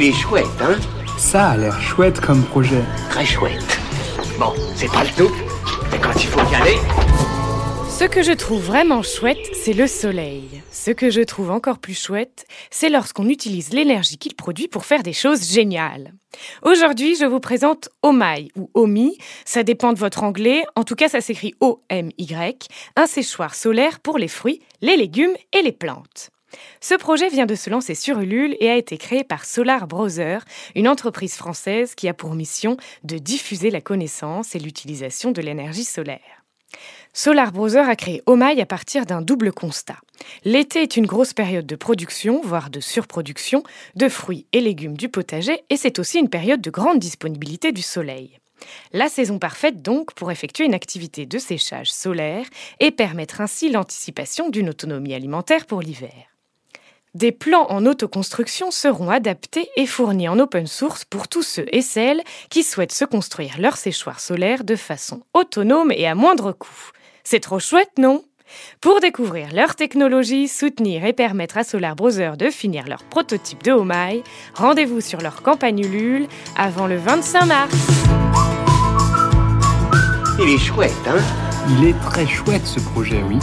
Il est chouette, hein Ça a l'air chouette comme projet. Très chouette. Bon, c'est pas le tout, mais quand il faut y aller... Ce que je trouve vraiment chouette, c'est le soleil. Ce que je trouve encore plus chouette, c'est lorsqu'on utilise l'énergie qu'il produit pour faire des choses géniales. Aujourd'hui, je vous présente Omai ou Omi, ça dépend de votre anglais, en tout cas ça s'écrit O-M-Y, un séchoir solaire pour les fruits, les légumes et les plantes. Ce projet vient de se lancer sur Ulule et a été créé par Solar Browser, une entreprise française qui a pour mission de diffuser la connaissance et l'utilisation de l'énergie solaire. Solar Browser a créé Omai à partir d'un double constat. L'été est une grosse période de production, voire de surproduction, de fruits et légumes du potager, et c'est aussi une période de grande disponibilité du soleil. La saison parfaite donc pour effectuer une activité de séchage solaire et permettre ainsi l'anticipation d'une autonomie alimentaire pour l'hiver. Des plans en autoconstruction seront adaptés et fournis en open source pour tous ceux et celles qui souhaitent se construire leur séchoir solaire de façon autonome et à moindre coût. C'est trop chouette, non? Pour découvrir leur technologie, soutenir et permettre à Solar Browser de finir leur prototype de Homai, rendez-vous sur leur campagne Ulule avant le 25 mars. Il est chouette, hein? Il est très chouette ce projet, oui.